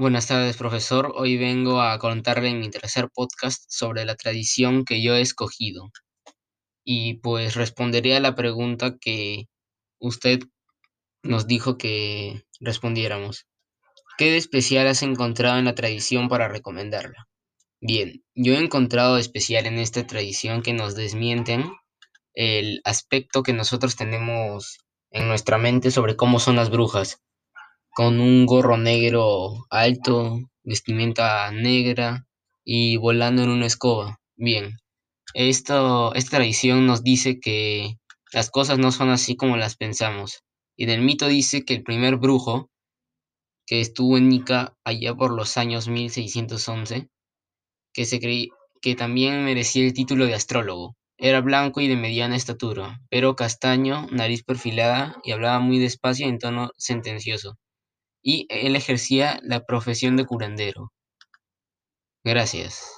Buenas tardes, profesor. Hoy vengo a contarle mi tercer podcast sobre la tradición que yo he escogido. Y pues responderé a la pregunta que usted nos dijo que respondiéramos. ¿Qué de especial has encontrado en la tradición para recomendarla? Bien, yo he encontrado especial en esta tradición que nos desmienten el aspecto que nosotros tenemos en nuestra mente sobre cómo son las brujas con un gorro negro alto, vestimenta negra y volando en una escoba. Bien, esto, esta tradición nos dice que las cosas no son así como las pensamos. Y en el mito dice que el primer brujo, que estuvo en Nica allá por los años 1611, que, se creí, que también merecía el título de astrólogo. Era blanco y de mediana estatura, pero castaño, nariz perfilada y hablaba muy despacio en tono sentencioso y él ejercía la profesión de curandero. Gracias.